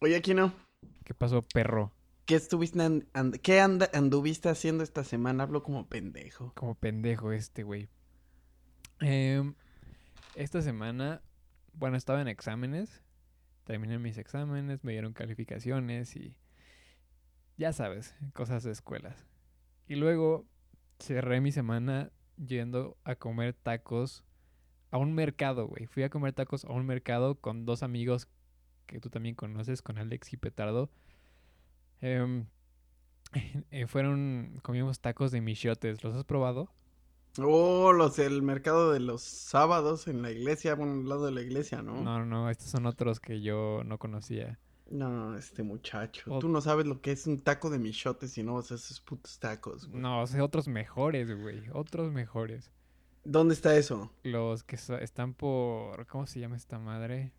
Oye, aquí no. ¿Qué pasó, perro? ¿Qué estuviste and- and- qué anda- anduviste haciendo esta semana? Hablo como pendejo. Como pendejo este, güey. Em, esta semana, bueno, estaba en exámenes. Terminé mis exámenes, me dieron calificaciones y ya sabes, cosas de escuelas. Y luego cerré mi semana yendo a comer tacos a un mercado, güey. Fui a comer tacos a un mercado con dos amigos que tú también conoces, con Alex y Petardo. Em, eh, fueron, comimos tacos de michotes. ¿Los has probado? Oh, los del mercado de los sábados en la iglesia, bueno, al lado de la iglesia, ¿no? No, no, estos son otros que yo no conocía. No, este muchacho. O- Tú no sabes lo que es un taco de michotes si no a esos putos tacos. güey. No, o sea, otros mejores, güey. Otros mejores. ¿Dónde está eso? Los que so- están por... ¿Cómo se llama esta madre?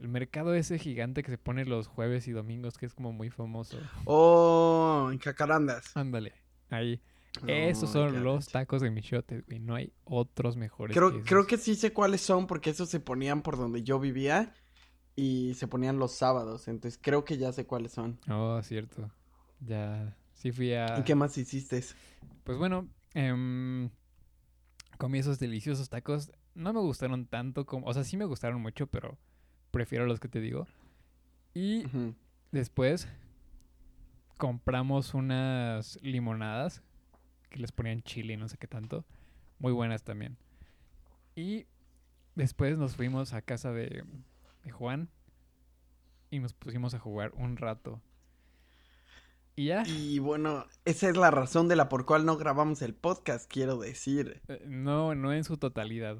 El mercado ese gigante que se pone los jueves y domingos, que es como muy famoso. Oh, en Cacarandas. Ándale, ahí. Esos son los tacos de michotes, güey. No hay otros mejores Creo, que creo que sí sé cuáles son porque esos se ponían por donde yo vivía y se ponían los sábados. Entonces creo que ya sé cuáles son. Oh, cierto. Ya, sí fui a... ¿Y qué más hiciste? Pues bueno, em, comí esos deliciosos tacos. No me gustaron tanto como... O sea, sí me gustaron mucho, pero prefiero los que te digo. Y después compramos unas limonadas que les ponían chile y no sé qué tanto. Muy buenas también. Y después nos fuimos a casa de, de Juan y nos pusimos a jugar un rato. Y ya. Y bueno, esa es la razón de la por cual no grabamos el podcast, quiero decir. Eh, No, no en su totalidad.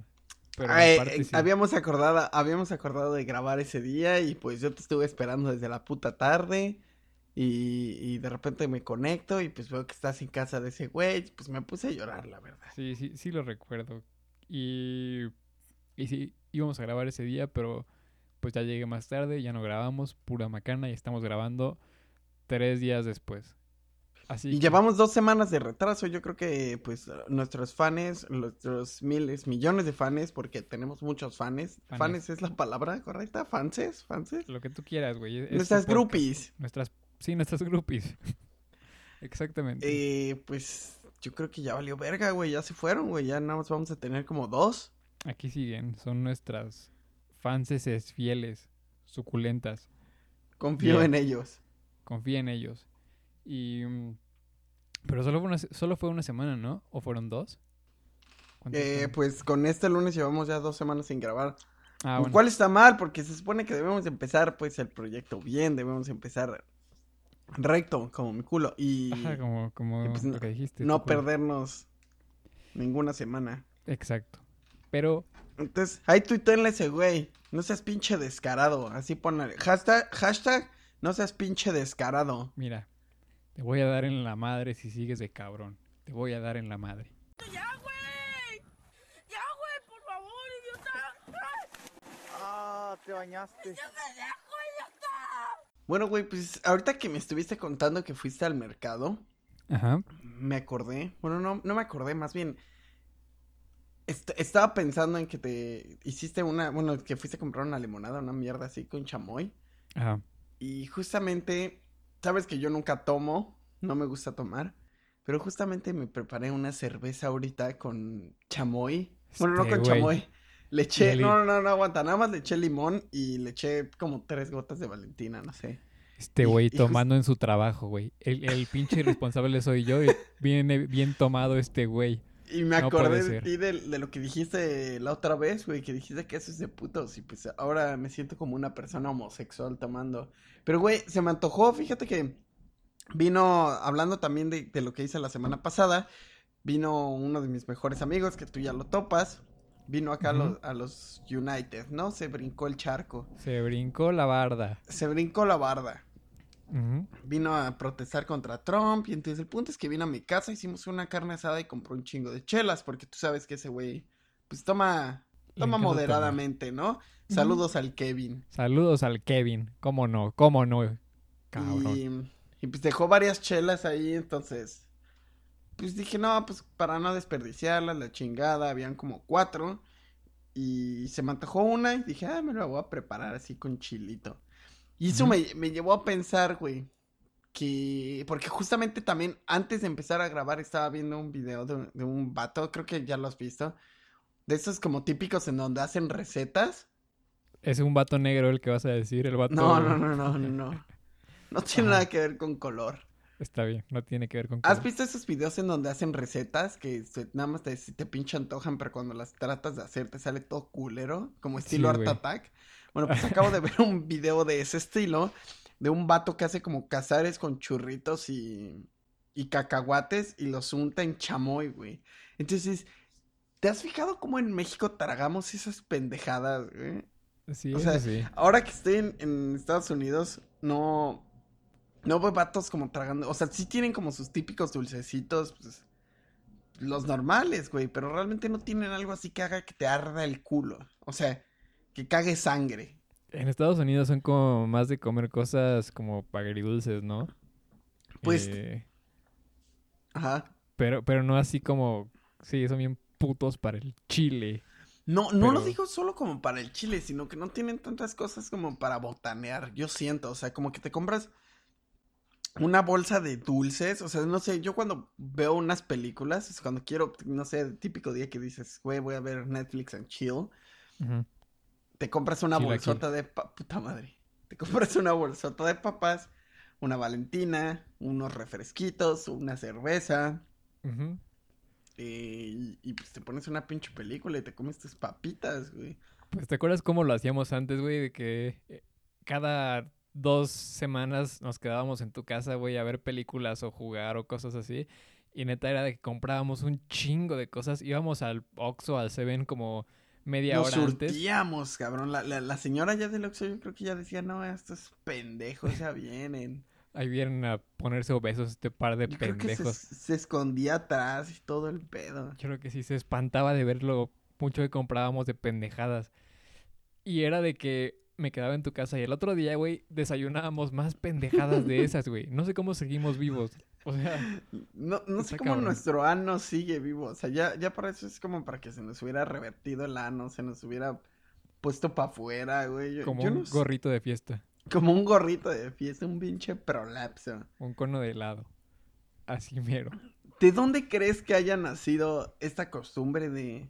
Pero Ay, en parte sí. habíamos acordado, habíamos acordado de grabar ese día y pues yo te estuve esperando desde la puta tarde y, y de repente me conecto y pues veo que estás en casa de ese güey, pues me puse a llorar, la verdad. Sí, sí, sí lo recuerdo. Y, y sí, íbamos a grabar ese día, pero pues ya llegué más tarde, ya no grabamos, pura macana, y estamos grabando tres días después. Así Y que- llevamos dos semanas de retraso, yo creo que pues nuestros fans, nuestros miles, millones de fans, porque tenemos muchos fans. Fanes. Fans es la palabra correcta, fanses, fanses. Lo que tú quieras, güey. es Nuestras groupies. Nuestras, sí, nuestras groupies. Exactamente. Eh, pues yo creo que ya valió verga, güey, ya se fueron, güey, ya nada más vamos a tener como dos. Aquí siguen, son nuestras fanses fieles, suculentas. Confío Bien. en ellos. Confía en ellos. Y... mm, Pero solo fue una, solo fue una semana, ¿no? ¿O fueron dos? ¿Cuántos Eh, pues con este lunes llevamos ya dos semanas sin grabar. Ah, Lo bueno. cual está mal, porque se supone que debemos empezar pues el proyecto bien, debemos empezar recto, como mi culo, y Ajá, como, como y pues lo no- que dijiste. no perdernos ninguna semana. Exacto. Pero, Entonces, ahí tuitenle ese güey, no seas pinche descarado, así ponle, hashtag, hashtag, no seas pinche descarado. mira, te voy a dar en la madre si sigues de cabrón. Te voy a dar en la madre. ¡Ya, güey! ¡Ya, güey! ¡Por favor, idiota! Ah, te bañaste. ¡Ya pendejo, idiota! Bueno, güey, pues ahorita que me estuviste contando que fuiste al mercado, Ajá. me acordé, bueno, no, no me acordé, más bien, est- estaba pensando en que te hiciste una, bueno, que fuiste a comprar una limonada, una mierda así con chamoy, Ajá. y justamente, sabes que yo nunca tomo, no me gusta tomar, pero justamente me preparé una cerveza ahorita con chamoy, bueno, no Este con chamoy, le eché, no, no, no, aguanta, nada más le eché limón y le eché como tres gotas de Valentina, no sé. Este güey tomando en su trabajo, güey. El, el pinche irresponsable soy yo y viene bien tomado este güey. Y me No acordé de ti de, de lo que dijiste la otra vez, güey, que dijiste que eso es de putos y pues ahora me siento como una persona homosexual tomando. Pero, güey, se me antojó, fíjate que vino, hablando también de, de lo que hice la semana pasada, vino uno de mis mejores amigos, que tú ya lo topas, vino acá a, los, a los United, ¿no? Se brincó el charco, Se brincó la barda. se brincó la barda. Vino a protestar contra Trump y entonces el punto es que vino a mi casa, hicimos una carne asada y compró un chingo de chelas porque tú sabes que ese güey pues toma toma moderadamente, ¿no? Saludos al Kevin. Saludos al Kevin. ¿Cómo no? ¿Cómo no? Cabrón. Y, y, pues dejó varias chelas ahí, entonces pues dije, "No, pues para no desperdiciarlas, la chingada, habían como cuatro y se me antojó una y dije, "Ah, me la voy a preparar así con chilito." Y eso me, me llevó a pensar, güey, que... Porque justamente también antes de empezar a grabar estaba viendo un video de, un- de un vato, creo que ya lo has visto, de esos como típicos en donde hacen recetas. Es un vato negro el que vas a decir, el vato... No, no, no, no, no, no. No tiene Ajá. nada que ver con color. Está bien, no tiene que ver con... ¿Has color. visto esos videos en donde hacen recetas que se- nada más te, te pinche antojan, pero cuando las tratas de hacer te sale todo culero, como estilo Sí, Art güey. Bueno, pues acabo de ver un video de ese estilo, de un vato que hace como cazares con churritos y, y cacahuates y los unta en chamoy, güey. Entonces, ¿te has fijado cómo en México tragamos esas pendejadas, güey? Sí, o sea, sí. Ahora que estoy en, en Estados Unidos, no. No veo vatos como tragando. O sea, sí tienen como sus típicos dulcecitos, pues. Los normales, güey. Pero realmente no tienen algo así que haga que te arda el culo. O sea, que cague sangre. En Estados Unidos son como más de comer cosas como agridulces, ¿no? Pues- Eh, Ajá. pero, pero no así como... Sí, son bien putos para el chile. No, no lo digo solo como para el chile, sino que no tienen tantas cosas como para botanear. Yo siento, o sea, como que te compras una bolsa de dulces. O sea, no sé, yo cuando veo unas películas, es cuando quiero, no sé, el típico día que dices, güey, voy a ver Netflix and chill. Ujú. Te compras una bolsota de puta madre. Te compras una bolsota de papas, una Valentina, unos refresquitos, una cerveza. Eh, y, y, pues te pones una pinche película y te comes tus papitas, güey. Pues te acuerdas cómo lo hacíamos antes, güey, de que eh, cada dos semanas nos quedábamos en tu casa, güey, a ver películas o jugar o cosas así. Y neta era de que comprábamos un chingo de cosas. Íbamos al Oxxo, al Seven como media Nos hora antes. surtíamos, cabrón. La, la, la señora ya del Oxxo yo creo que ya decía, no, estos pendejos ya vienen. Ahí vienen a ponerse obesos este par de Yo creo que se, pendejos. se escondía atrás y todo el pedo. Yo creo que sí se espantaba de ver lo mucho que comprábamos de pendejadas. Y era de que me quedaba en tu casa y el otro día, güey, desayunábamos más pendejadas de esas, güey. No sé cómo seguimos vivos. O sea, No, no sé cómo cabrón. nuestro ano sigue vivo. O sea, ya, ya para eso es como para que se nos hubiera revertido el ano, se nos hubiera puesto para afuera, güey. Yo- como yo un no sé- gorrito de fiesta, Como un gorrito de fiesta, un pinche prolapso. un cono de helado. Así mero. ¿De dónde crees que haya nacido esta costumbre de,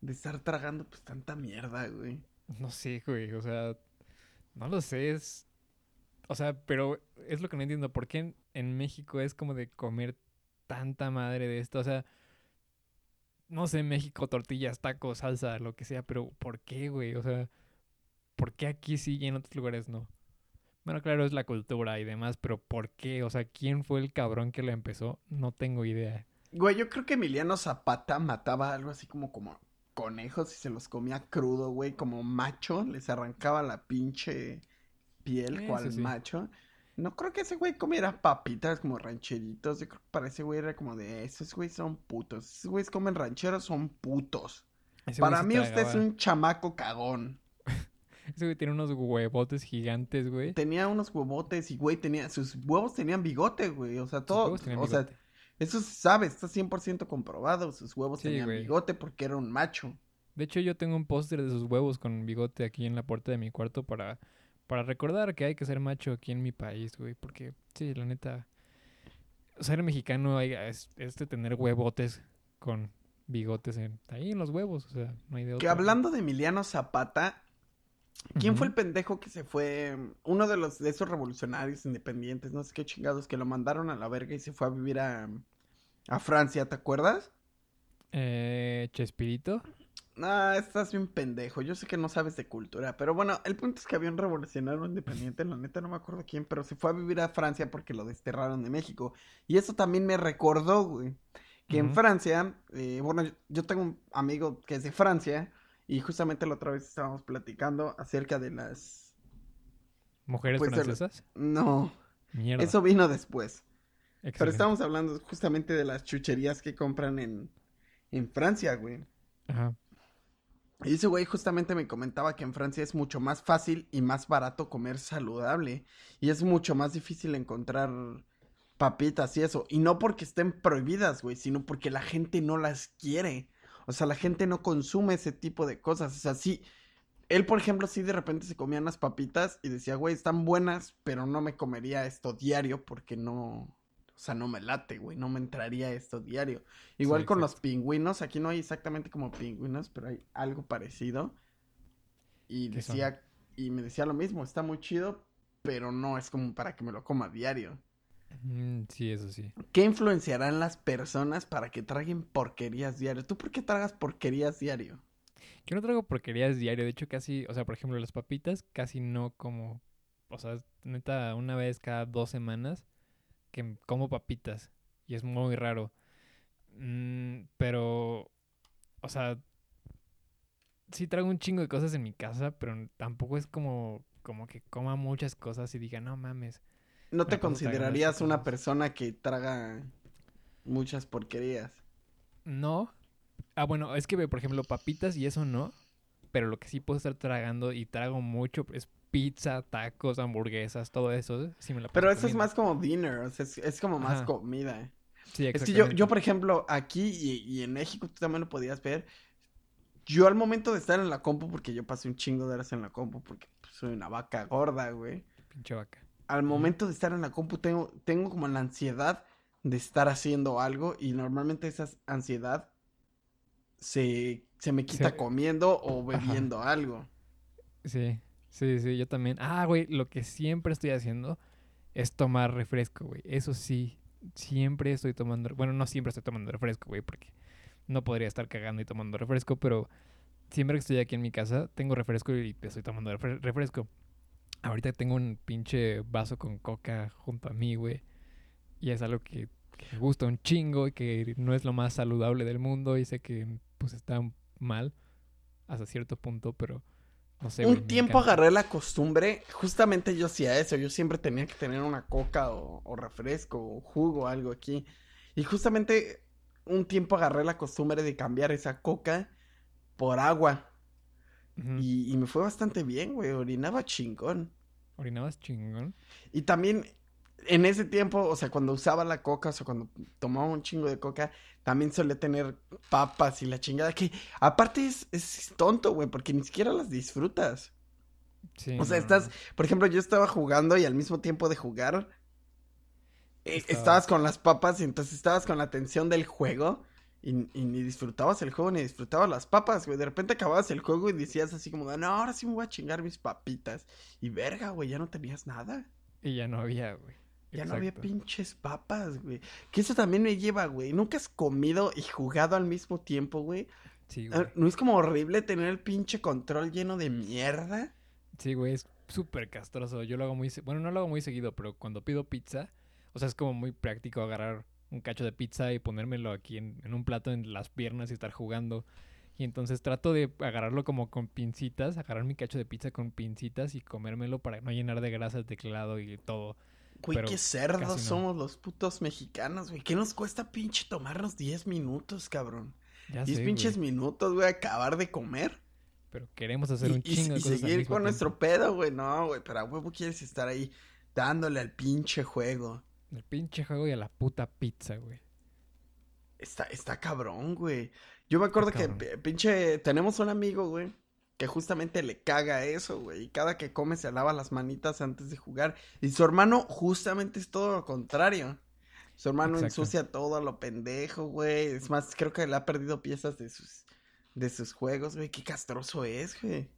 de estar tragando pues tanta mierda, güey? No sé, güey, o sea, no lo sé, es... O sea, pero es lo que no entiendo, ¿por qué en, México es como de comer tanta madre de esto? O sea, no sé, México, tortillas, tacos, salsa, lo que sea, pero ¿por qué, güey? O sea, ¿por qué aquí sí y en otros lugares no? Bueno, claro, es la cultura y demás, pero ¿por qué? O sea, ¿quién fue el cabrón que lo empezó? No tengo idea. Güey, yo creo que Emiliano Zapata mataba algo así como, como conejos y se los comía crudo, güey, como macho, les arrancaba la pinche piel, Eso cual sí. macho. No creo que ese güey comiera papitas como rancheritos, yo creo que para ese güey era como de, esos güeyes son putos, esos güeyes comen rancheros, son putos. Ese Para mí usted es un chamaco cagón. Ese güey tiene unos huevotes gigantes, güey. Tenía unos huevotes y, güey, tenía, sus huevos tenían bigote, güey, o sea, Sus todo, huevos tenían o sea, eso se sabe, está 100% comprobado, sus huevos Sí, tenían güey. bigote porque era un macho. De hecho, yo tengo un póster de sus huevos con bigote aquí en la puerta de mi cuarto para, para recordar que hay que ser macho aquí en mi país, güey. Porque, sí, la neta, ser mexicano hay- es, es de tener huevotes con bigotes en, ahí en los huevos, o sea, no hay de Que otra. hablando de Emiliano Zapata, ¿quién fue el pendejo que se fue? Uno de los de esos revolucionarios independientes, no sé qué chingados, que lo mandaron a la verga y se fue a vivir a, a Francia, ¿te acuerdas? Eh, Chespirito. Ah, estás bien pendejo. Yo sé que no sabes de cultura, pero bueno, el punto es que había un revolucionario independiente, la neta no me acuerdo quién, pero se fue a vivir a Francia porque lo desterraron de México. Y eso también me recordó, güey, que en. Francia, eh, bueno, yo- tengo un amigo que es de Francia y justamente la otra vez estábamos platicando acerca de las... Mujeres Pues, el- francesas. No, Mierda. eso vino después. Pero estábamos hablando justamente de las chucherías que compran en, en Francia, güey. Ajá. Y ese güey justamente me comentaba que en Francia es mucho más fácil y más barato comer saludable. Y es mucho más difícil encontrar papitas y eso. Y no porque estén prohibidas, güey, sino porque la gente no las quiere. O sea, la gente no consume ese tipo de cosas. O sea, sí, él, por ejemplo, sí de repente se comía unas papitas y decía, güey, están buenas, pero no me comería esto diario porque no, o sea, no me late, güey, no me entraría esto diario. Igual Sí, con los pingüinos, aquí no hay exactamente como pingüinos, pero hay algo parecido. Y decía, y me decía lo mismo, está muy chido, pero no es como para que me lo coma diario. Mm, sí, eso sí. ¿Qué influenciarán las personas para que traguen porquerías diario? ¿Tú por qué tragas porquerías diario? Yo no traigo porquerías diario, de hecho casi, o sea, por ejemplo, las papitas casi no como, o sea, neta, una vez cada dos semanas que como papitas y es muy raro. Mm, pero, o sea, sí traigo un chingo de cosas en mi casa, pero tampoco es como, como que coma muchas cosas y diga, no mames. ¿No te considerarías una persona que traga muchas porquerías? No. Ah, bueno, es que, por ejemplo, papitas y eso no. Pero lo que sí puedo estar tragando y trago mucho es pizza, tacos, hamburguesas, todo eso. Sí me la Pero eso es más como dinner, o sea, es, es como más Ajá. comida. Sí, Es que yo, yo, por ejemplo, aquí y, y en México, tú también lo podías ver. Yo al momento de estar en la compu, porque yo pasé un chingo de horas en la compu, porque pues, soy una vaca gorda, güey. Pinche vaca. Al momento de estar en la compu, tengo, tengo como la ansiedad de estar haciendo algo y normalmente esa ansiedad se, se me quita Se- comiendo o Ajá. bebiendo algo. Sí, sí, sí, yo también. Ah, güey, lo que siempre estoy haciendo es tomar refresco, güey. Eso sí, siempre estoy tomando. Bueno, no siempre estoy tomando refresco, güey, porque no podría estar cagando y tomando refresco, pero siempre que estoy aquí en mi casa, tengo refresco y estoy tomando refre- refresco. Ahorita tengo un pinche vaso con coca junto a mí, güey. Y es algo que, que me gusta un chingo y que no es lo más saludable del mundo. Y sé que pues está mal hasta cierto punto, pero no sé. güey, Un tiempo agarré la costumbre, justamente yo hacía eso, yo siempre tenía que tener una coca o, o refresco o jugo, algo aquí. Y justamente un tiempo agarré la costumbre de cambiar esa coca por agua. Y, y me fue bastante bien, güey, orinaba chingón. Orinabas chingón. Y también en ese tiempo, o sea, cuando usaba la coca, o sea, cuando tomaba un chingo de coca, también solía tener papas y la chingada, que aparte es, es tonto, güey, porque ni siquiera las disfrutas. Sí. O sea, no, estás, por ejemplo, yo estaba jugando y al mismo tiempo de jugar, eh, Estabas- con las papas y entonces estabas con la atención del juego y, y ni disfrutabas el juego ni disfrutabas las papas, güey. De repente acababas el juego y decías así como, no, ahora sí me voy a chingar mis papitas. Y verga, güey, ya no tenías nada. Y ya no había, güey. Ya no había pinches papas, güey. Que eso también me lleva, güey. Nunca has comido y jugado al mismo tiempo, güey. Sí, Ah, güey. ¿No es como horrible tener el pinche control lleno de mierda? Sí, güey, es súper castroso. Yo lo hago muy... Bueno, no lo hago muy seguido, pero cuando pido pizza, o sea, es como muy práctico agarrar un cacho de pizza y ponérmelo aquí en, en un plato en las piernas y estar jugando. Y entonces trato de agarrarlo como con pincitas, agarrar mi cacho de pizza con pincitas y comérmelo para no llenar de grasa el teclado y todo. Güey, qué cerdos no. somos los putos mexicanos, güey. ¿Qué nos cuesta pinche tomarnos 10 minutos, cabrón? Ya 10 sé, pinches güey, minutos, güey, acabar de comer. pero queremos hacer Y, un y- chingo de y cosas al seguir con tiempo. nuestro pedo, güey. No, güey, pero a huevo quieres estar ahí dándole al pinche juego. El pinche juego y a la puta pizza, güey. Está, está cabrón, güey. Yo me acuerdo que cabrón. pinche, tenemos un amigo, güey, que justamente le caga eso, güey. Y cada que come se lava las manitas antes de jugar. Y su hermano justamente es todo lo contrario. Su hermano Exacto. ensucia todo a lo pendejo, güey. Es más, creo que le ha perdido piezas de sus, de sus juegos, güey. Qué castroso es, güey.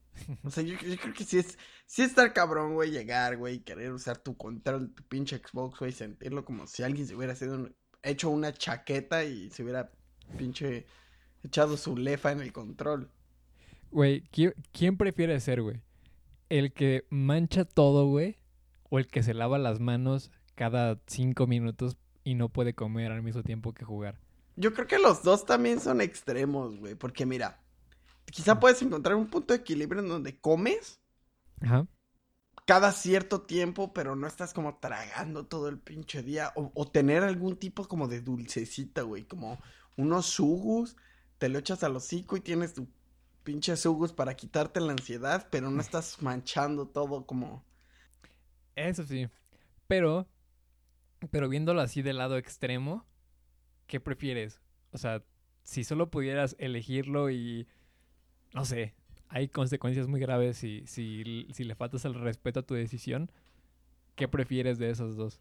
O sea, yo, yo creo que sí es, sí está cabrón, güey, llegar, güey, y querer usar tu control, tu pinche Xbox, güey, sentirlo como si alguien se hubiera sido un- hecho una chaqueta y se hubiera pinche echado su lefa en el control. Güey, ¿qui- ¿quién prefiere ser, güey? ¿El que mancha todo, güey? ¿O el que se lava las manos cada cinco minutos y no puede comer al mismo tiempo que jugar? Yo creo que los dos también son extremos, güey, porque mira, quizá puedes encontrar un punto de equilibrio en donde comes Ajá. cada cierto tiempo, pero no estás como tragando todo el pinche día. O, o tener algún tipo como de dulcecita, güey. Como unos sugus, te lo echas al hocico y tienes tu pinche sugus para quitarte la ansiedad, pero no estás manchando todo como... Eso sí. Pero, pero viéndolo así del lado extremo, ¿qué prefieres? O sea, si solo pudieras elegirlo y, no sé, hay consecuencias muy graves si, si, si le faltas el respeto a tu decisión. ¿Qué prefieres de esos dos?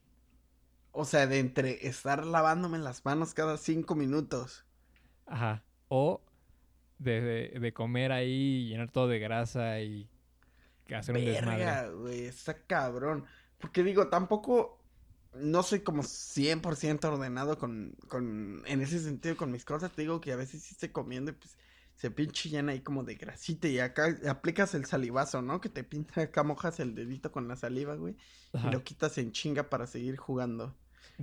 O sea, de entre estar lavándome las manos cada cinco minutos. Ajá. O de, de, de comer ahí y llenar todo de grasa y hacer un desmadre. Verga, güey, está cabrón. Porque digo, tampoco no soy como 100% ordenado con, con, en ese sentido con mis cosas. Te digo que a veces sí estoy comiendo y pues se pinche llena ahí como de grasita y acá aplicas el salivazo, ¿no? Que te pinta acá mojas el dedito con la saliva, güey. Ajá. Y lo quitas en chinga para seguir jugando.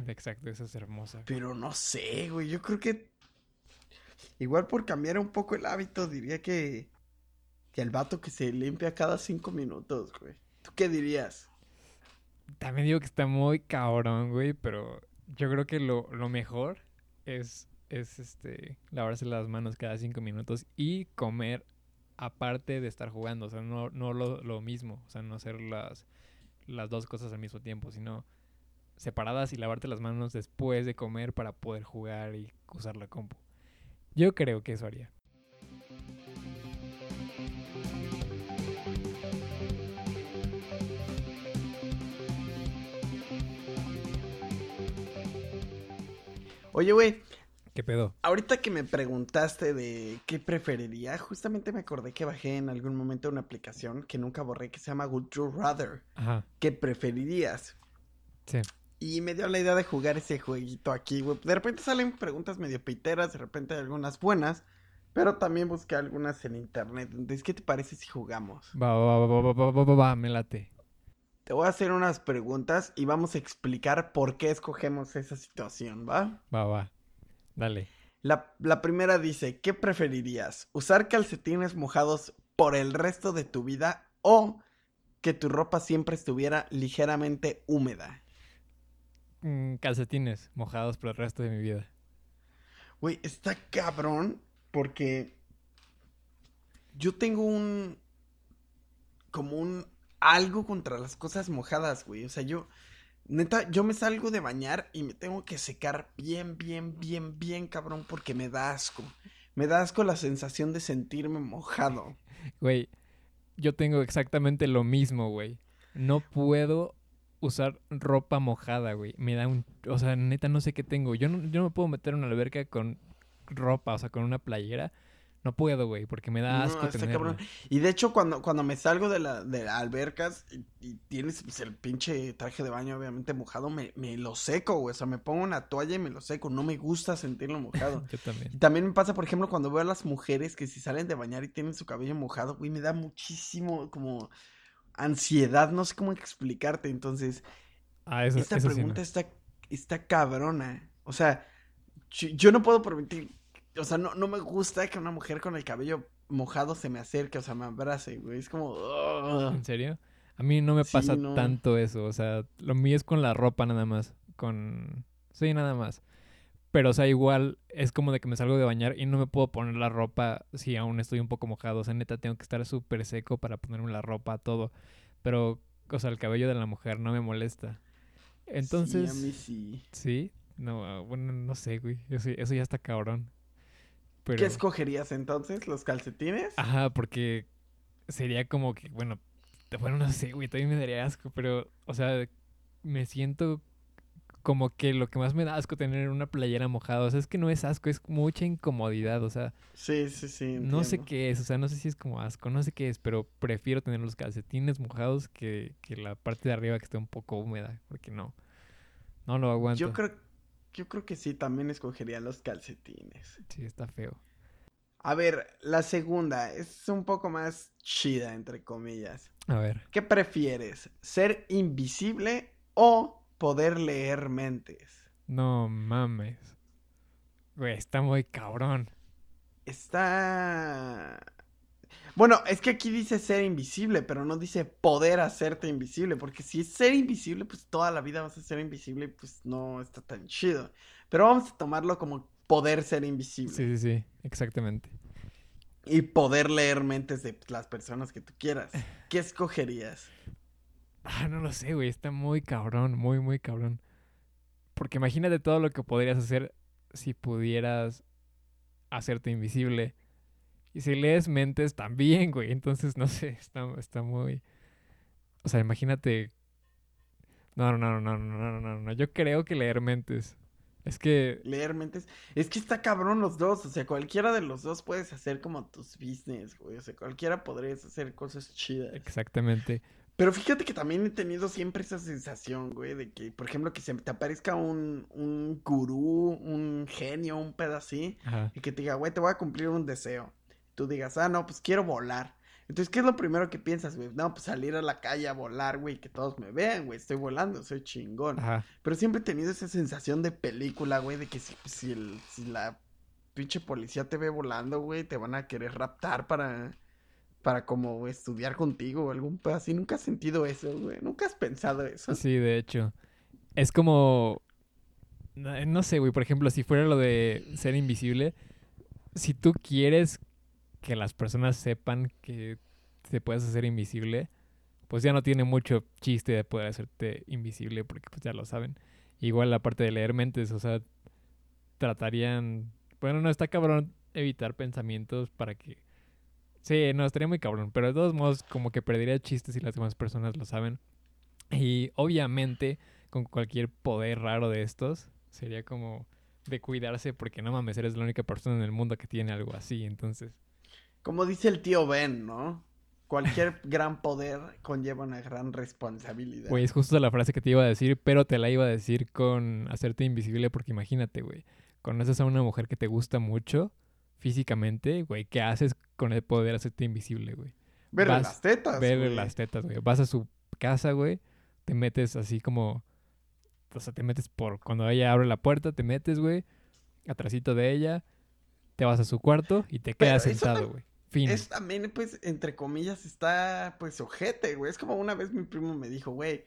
Exacto, esa es hermosa. Pero no sé, güey, yo creo que igual por cambiar un poco el hábito diría que que el vato que se limpia cada cinco minutos, güey. ¿Tú qué dirías? También digo que está muy cabrón, güey, pero yo creo que lo, lo mejor es, es este lavarse las manos cada cinco minutos y comer aparte de estar jugando. O sea, no, no lo, lo mismo. O sea, no hacer las, las dos cosas al mismo tiempo, sino separadas y lavarte las manos después de comer para poder jugar y usar la compu. Yo creo que eso haría. Oye, güey, ¿Qué pedo? ahorita que me preguntaste de qué preferiría, justamente me acordé que bajé en algún momento una aplicación que nunca borré que se llama Would You Rather. Ajá, ¿Qué preferirías? sí. Y me dio la idea de jugar ese jueguito aquí. De repente salen preguntas medio piteras, de repente hay algunas buenas. Pero también busqué algunas en internet. Entonces, ¿qué te parece si jugamos? Va, va, va, va, va, va, va, va, me late. Te voy a hacer unas preguntas y vamos a explicar por qué escogemos esa situación, ¿va? Va, va. Dale. La, la primera dice, ¿qué preferirías? ¿Usar calcetines mojados por el resto de tu vida o que tu ropa siempre estuviera ligeramente húmeda? Mm, calcetines mojados por el resto de mi vida. Güey, está cabrón porque yo tengo un... como un... algo contra las cosas mojadas, güey. O sea, yo... Neta, yo me salgo de bañar y me tengo que secar bien, bien, bien, bien, cabrón, porque me da asco. Me da asco la sensación de sentirme mojado. Güey, yo tengo exactamente lo mismo, güey. No puedo usar ropa mojada, güey. Me da un... O sea, neta, no sé qué tengo. Yo no, yo no me puedo meter en una alberca con ropa, o sea, con una playera. No puedo, güey, porque me da No, asco está cabrón. Y de hecho, cuando, cuando me salgo de la, de las albercas y, y tienes pues, el pinche traje de baño obviamente mojado, me, me lo seco, güey. O sea, me pongo una toalla y me lo seco. No me gusta sentirlo mojado. Yo también. Y también me pasa, por ejemplo, cuando veo a las mujeres que si salen de bañar y tienen su cabello mojado, güey, me da muchísimo como ansiedad, no sé cómo explicarte. Entonces, Ah, eso, esta eso sí pregunta no. está, está cabrona. O sea, yo, yo no puedo permitir, o sea, no, no me gusta que una mujer con el cabello mojado se me acerque, o sea, me abrace, güey. Es como... ugh. ¿En serio? A mí no me Sí, pasa no. tanto eso. O sea, lo mío es con la ropa nada más. Con... Sí, nada más. Pero, o sea, igual es como de que me salgo de bañar y no me puedo poner la ropa si aún estoy un poco mojado. O sea, neta, tengo que estar súper seco para ponerme la ropa, todo. Pero, o sea, el cabello de la mujer no me molesta. Entonces, Sí, a mí sí. sí. No, ah, bueno, no sé, güey. Eso, eso ya está cabrón. Pero... ¿Qué escogerías entonces? ¿Los calcetines? Ajá, porque sería como que, bueno, te- bueno, no sé, güey, también me daría asco, pero, o sea, me siento como que lo que más me da asco tener una playera mojada, o sea, es que no es asco, es mucha incomodidad, o sea, Sí, sí, sí. no sé qué es, o sea, no sé si es como asco, no sé qué es, pero prefiero tener los calcetines mojados que, que la parte de arriba que esté un poco húmeda, porque no, no lo aguanto. Yo creo, yo creo que sí, también escogería los calcetines. Sí, está feo. A ver, la segunda es un poco más chida, entre comillas. A ver, ¿Qué prefieres? ¿Ser invisible o poder leer mentes? no mames. Güey, está muy cabrón. Está... Bueno, es que aquí dice ser invisible, pero no dice poder hacerte invisible, porque si es ser invisible, pues toda la vida vas a ser invisible y pues no está tan chido. Pero vamos a tomarlo como poder ser invisible Sí, sí, sí, exactamente. y poder leer mentes de las personas que tú quieras. ¿Qué escogerías? Ah, no lo sé, güey. Está muy cabrón, muy, muy cabrón. Porque imagínate todo lo que podrías hacer si pudieras hacerte invisible. Y si lees mentes también, güey. Entonces, no sé, está, está muy... O sea, imagínate... No, no, no, no, no, no, no, no. Yo creo que leer mentes. Es que... Leer mentes. Es que está cabrón los dos. O sea, cualquiera de los dos puedes hacer como tus business, güey. O sea, cualquiera podrías hacer cosas chidas. Exactamente. Pero fíjate que también he tenido siempre esa sensación, güey, de que, por ejemplo, que se te aparezca un, un gurú, un genio, un pedo así, Ajá. y que te diga, güey, te voy a cumplir un deseo. Tú digas, ah, no, pues quiero volar. Entonces, ¿qué es lo primero que piensas, güey? No, pues salir a la calle a volar, güey, que todos me vean, güey, estoy volando, soy chingón. Ajá. Pero siempre he tenido esa sensación de película, güey, de que si, si, el, si la pinche policía te ve volando, güey, te van a querer raptar para, para como estudiar contigo o algún así. Nunca has sentido eso, güey. Nunca has pensado eso. Sí, de hecho. Es como... No, no sé, güey. Por ejemplo, si fuera lo de ser invisible, si tú quieres que las personas sepan que te puedes hacer invisible, pues ya no tiene mucho chiste de poder hacerte invisible porque pues ya lo saben. Igual la parte de leer mentes, o sea, tratarían... Bueno, no está cabrón evitar pensamientos para que... Sí, no, estaría muy cabrón, pero de todos modos como que perdería chistes si las demás personas lo saben. Y obviamente con cualquier poder raro de estos sería como de cuidarse porque no mames, eres la única persona en el mundo que tiene algo así, entonces... Como dice el tío Ben, ¿no? Cualquier gran poder conlleva una gran responsabilidad. Güey, es justo la frase que te iba a decir, pero te la iba a decir con hacerte invisible porque imagínate, güey, conoces a una mujer que te gusta mucho físicamente, güey, ¿qué haces con el poder hacerte invisible, güey? Vas- las tetas. Güey. las tetas, güey. Vas a su casa, güey, te metes así como... O sea, te metes por... Cuando ella abre la puerta, te metes, güey, atrásito de ella, te vas a su cuarto y te quedas sentado, güey. Fin. Es también, pues, entre comillas, está, pues, ojete, güey. Es como una vez mi primo me dijo, güey,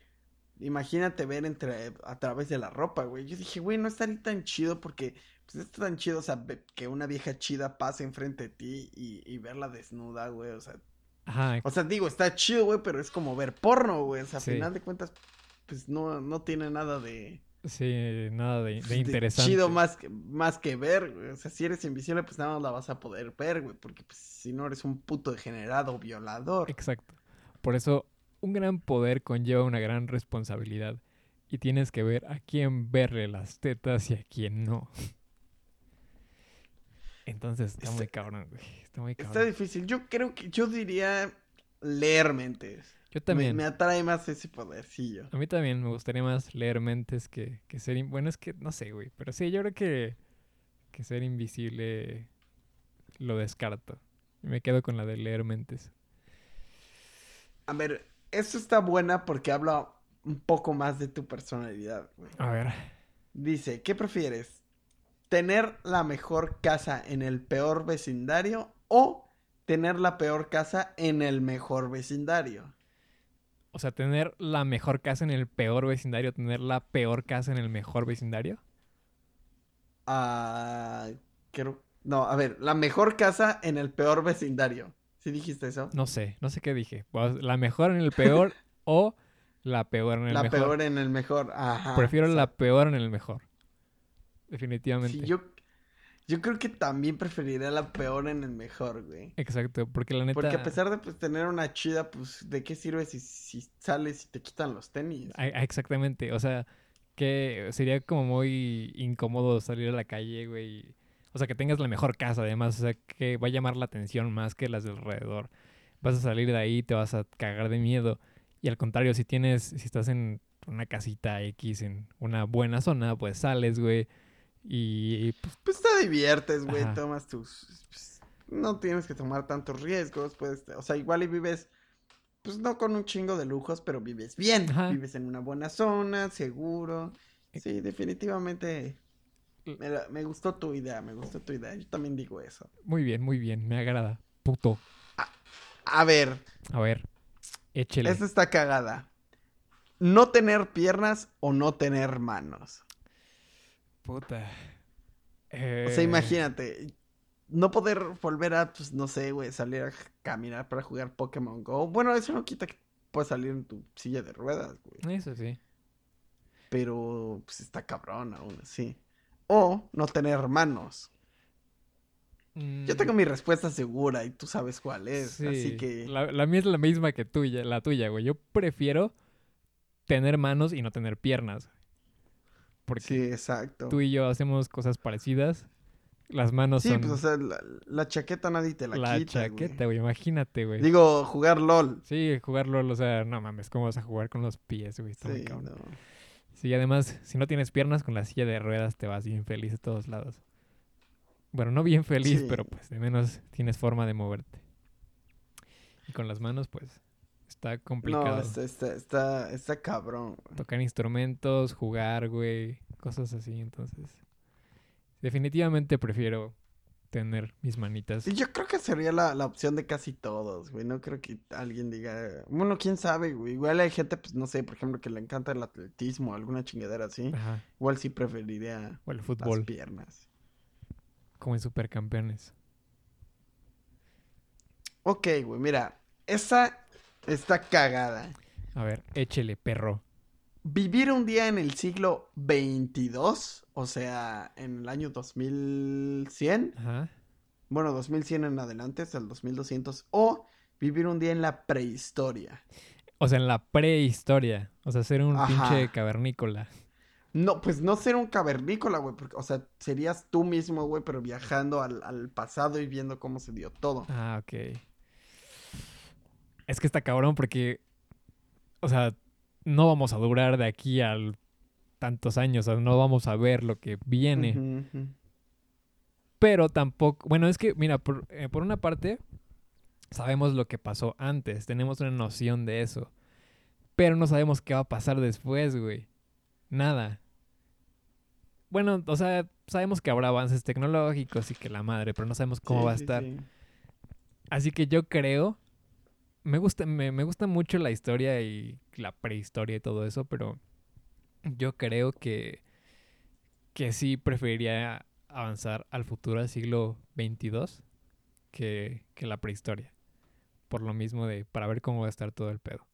imagínate ver entre, a través de la ropa, güey. Yo dije, güey, no estaría tan chido porque, pues, está tan chido, o sea, que una vieja chida pase enfrente de ti y, y verla desnuda, güey, o sea. Ajá, O sea, digo, está chido, güey, pero es como ver porno, güey. O sea, a Sí. final de cuentas, pues, no, no tiene nada de... sí, nada de, de de interesante. Chido más que, más que ver, güey. O sea, si eres invisible, pues nada más la vas a poder ver, güey. Porque pues, si no eres un puto degenerado violador. Exacto. Por eso, un gran poder conlleva una gran responsabilidad. Y tienes que ver a quién verle las tetas y a quién no. Entonces está muy Está- cabrón, güey. Está muy Está cabrón. difícil. Yo creo que yo diría leer mentes. Yo también. me atrae más ese podercillo. A mí también me gustaría más leer mentes que, que ser... Bueno, es que no sé, güey. Pero sí, yo creo que, que ser invisible lo descarto. Me quedo con la de leer mentes. A ver, esto está buena porque habla un poco más de tu personalidad, güey. A ver. Dice, ¿qué prefieres? ¿Tener la mejor casa en el peor vecindario o tener la peor casa en el mejor vecindario? O sea, tener la mejor casa en el peor vecindario, tener la peor casa en el mejor vecindario. Ah, creo... No, a ver, la mejor casa en el peor vecindario. ¿Sí dijiste eso? No sé, no sé qué dije. Pues, La mejor en el peor o la peor en el la mejor. peor en el mejor. Ajá. Prefiero la peor en el mejor. Definitivamente. Sí, yo, yo creo que también preferiría la peor en el mejor, güey. Exacto, porque la neta... Porque a pesar de pues, tener una chida, pues, ¿de qué sirve si, si sales y te quitan los tenis? Ah, ah, Exactamente, o sea, que sería como muy incómodo salir a la calle, güey. O sea, que tengas la mejor casa, además, o sea, que va a llamar la atención más que las de alrededor. Vas a salir de ahí, te vas a cagar de miedo. Y al contrario, si tienes, si estás en una casita X, en una buena zona, pues sales, güey. Y pues, Pues te diviertes, güey, Ajá. tomas tus... pues, no tienes que tomar tantos riesgos, puedes... O sea, igual y vives, pues no con un chingo de lujos, pero vives bien. Ajá. Vives en una buena zona, seguro. Sí, definitivamente... Me, la- me gustó tu idea, me gustó tu idea. Yo también digo eso. muy bien, muy bien, me agrada. Puto. A ver, A ver, échele. esta está cagada. No tener piernas o no tener manos. Puta. O Eh, sea, imagínate, no poder volver a, pues, no sé, güey, salir a caminar para jugar Pokémon Go. Bueno, eso no quita que puedas salir en tu silla de ruedas, güey. Eso sí. Pero, pues, está cabrón aún así. O no tener manos. Yo Mm, tengo mi respuesta segura y tú sabes cuál es. sí, Así que. La, la mía es la misma que tuya, la tuya, güey. Yo prefiero tener manos y no tener piernas. Porque Sí, exacto. tú y yo hacemos cosas parecidas. Las manos Sí, son pues o sea, la, la chaqueta nadie te la, la quita. güey. chaqueta, güey. Imagínate, güey. Digo, jugar LOL. Sí, jugar LOL, o sea, no mames, ¿cómo vas a jugar con los pies, güey? Está muy Sí, cabrón. no. Sí, además, si no tienes piernas, con la silla de ruedas te vas bien feliz a todos lados. Bueno, no bien feliz, Sí. pero pues de menos tienes forma de moverte. Y con las manos, pues, está complicado. No, está, está, está, está cabrón. güey. Tocar instrumentos, jugar, güey, cosas así, entonces. Definitivamente prefiero tener mis manitas. Y yo creo que sería la, la opción de casi todos, güey. No creo que alguien diga. Bueno, quién sabe, güey. Igual hay gente, pues no sé, por ejemplo, que le encanta el atletismo, alguna chingadera así. Ajá. Igual sí preferiría O el las fútbol, piernas. como en Supercampeones. Ok, güey, mira. Esa está cagada. A ver, échele, perro. Vivir un día en el siglo 22, o sea, en el año 2100, Ajá. bueno, 2100 en adelante, hasta el 2200, o vivir un día en la prehistoria. O sea, en la prehistoria. O sea, ser un Ajá. pinche cavernícola. No, pues no ser un cavernícola, güey, porque, o sea, serías tú mismo, güey, pero viajando al, al pasado y viendo cómo se dio todo. Ah, ok. Es que está cabrón porque, o sea, no vamos a durar de aquí al tantos años, o sea, no vamos a ver lo que viene. Pero tampoco, bueno, es que, mira, por, eh, por una parte, sabemos lo que pasó antes, tenemos una noción de eso. Pero no sabemos qué va a pasar después, güey. Nada. Bueno, o sea, sabemos que habrá avances tecnológicos y que la madre, pero no sabemos cómo Sí, va a sí, estar. sí. Así que yo creo. Me gusta, me, me gusta mucho la historia y la prehistoria y todo eso, pero yo creo que, que sí preferiría avanzar al futuro, al siglo XXII, que, que la prehistoria. Por lo mismo de, para ver cómo va a estar todo el pedo.